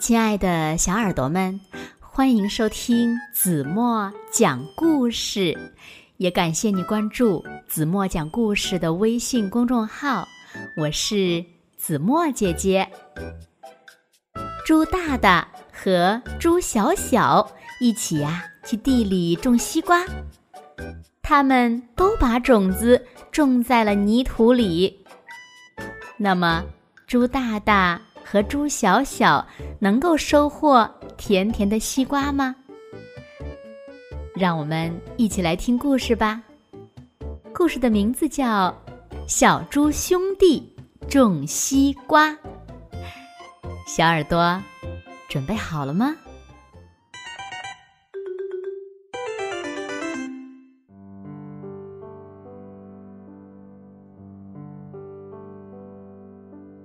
亲爱的小耳朵们，欢迎收听子墨讲故事，也感谢你关注子墨讲故事的微信公众号。我是子墨姐姐。猪大大和猪小小一起呀去地里种西瓜，他们都把种子种在了泥土里。那么，猪大大。和猪小小能够收获甜甜的西瓜吗？让我们一起来听故事吧。故事的名字叫《小猪兄弟种西瓜》。小耳朵，准备好了吗？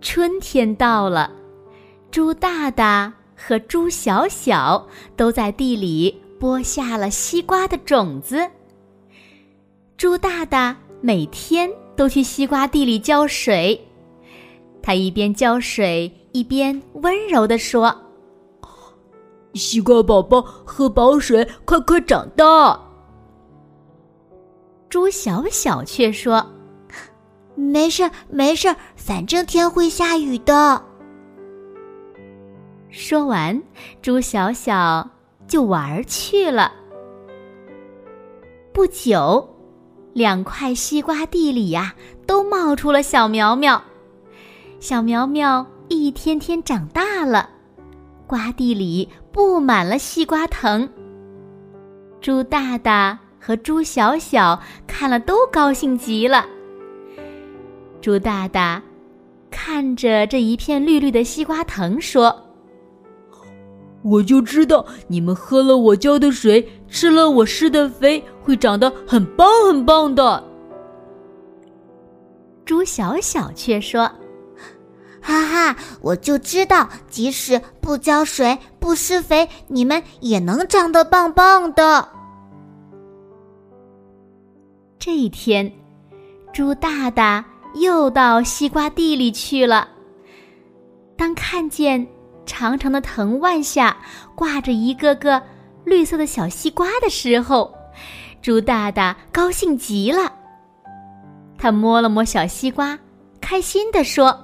春天到了，猪大大和猪小小都在地里播下了西瓜的种子。猪大大每天都去西瓜地里浇水，他一边浇水一边温柔地说：“西瓜宝宝喝饱水，快快长大。”猪小小却说。没事儿，没事儿，反正天会下雨的。说完，猪小小就玩去了。不久，两块西瓜地里呀，都冒出了小苗苗。小苗苗一天天长大了，瓜地里布满了西瓜藤。猪大大和猪小小看了都高兴极了。猪大大看着这一片绿绿的西瓜藤，说：“我就知道你们喝了我浇的水，吃了我施的肥，会长得很棒很棒的。”猪小小却说：“哈哈，我就知道，即使不浇水、不施肥，你们也能长得棒棒的。”这一天，猪大大。又到西瓜地里去了。当看见长长的藤蔓下挂着一个个绿色的小西瓜的时候，猪大大高兴极了。他摸了摸小西瓜，开心地说：“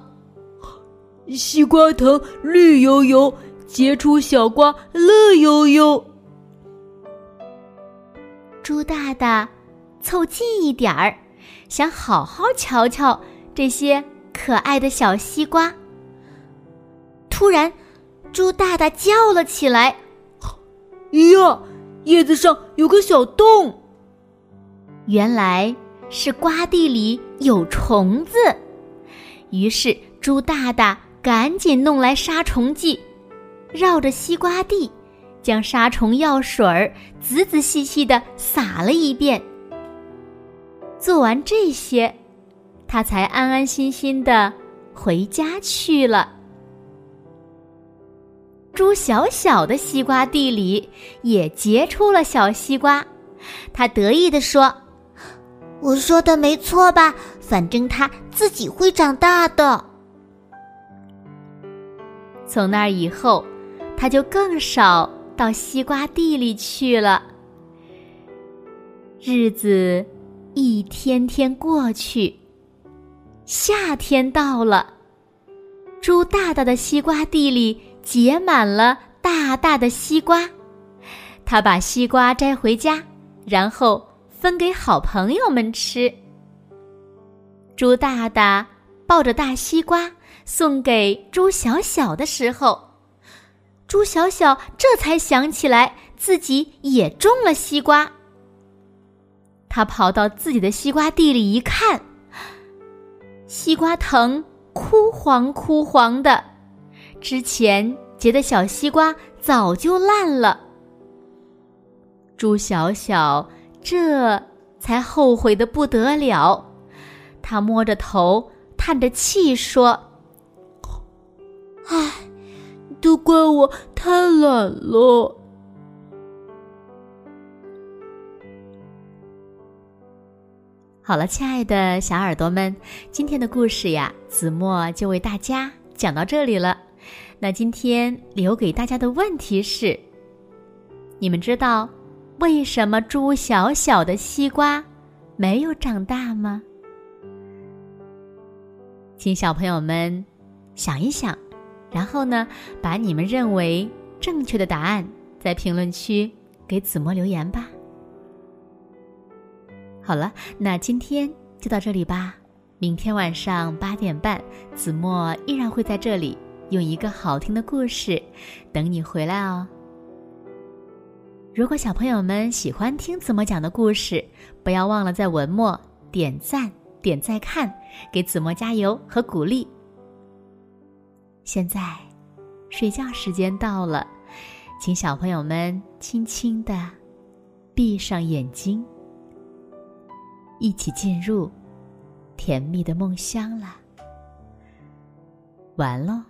西瓜藤绿油油，结出小瓜乐悠悠。”猪大大凑近一点儿。想好好瞧瞧这些可爱的小西瓜。突然，猪大大叫了起来：“呀，叶子上有个小洞！”原来是瓜地里有虫子。于是，猪大大赶紧弄来杀虫剂，绕着西瓜地，将杀虫药水儿仔仔细细的撒了一遍。做完这些，他才安安心心的回家去了。猪小小的西瓜地里也结出了小西瓜，他得意地说：“我说的没错吧？反正它自己会长大的。”从那以后，他就更少到西瓜地里去了。日子。一天天过去，夏天到了，猪大大的西瓜地里结满了大大的西瓜。他把西瓜摘回家，然后分给好朋友们吃。猪大大抱着大西瓜送给猪小小的时候，猪小小这才想起来自己也种了西瓜。他跑到自己的西瓜地里一看，西瓜藤枯黄枯黄的，之前结的小西瓜早就烂了。猪小小这才后悔的不得了，他摸着头，叹着气说：“唉，都怪我太懒了。”好了，亲爱的小耳朵们，今天的故事呀，子墨就为大家讲到这里了。那今天留给大家的问题是：你们知道为什么猪小小的西瓜没有长大吗？请小朋友们想一想，然后呢，把你们认为正确的答案在评论区给子墨留言吧。好了，那今天就到这里吧。明天晚上八点半，子墨依然会在这里，用一个好听的故事等你回来哦。如果小朋友们喜欢听子墨讲的故事，不要忘了在文末点赞、点再看，给子墨加油和鼓励。现在，睡觉时间到了，请小朋友们轻轻的闭上眼睛。一起进入甜蜜的梦乡了，完喽。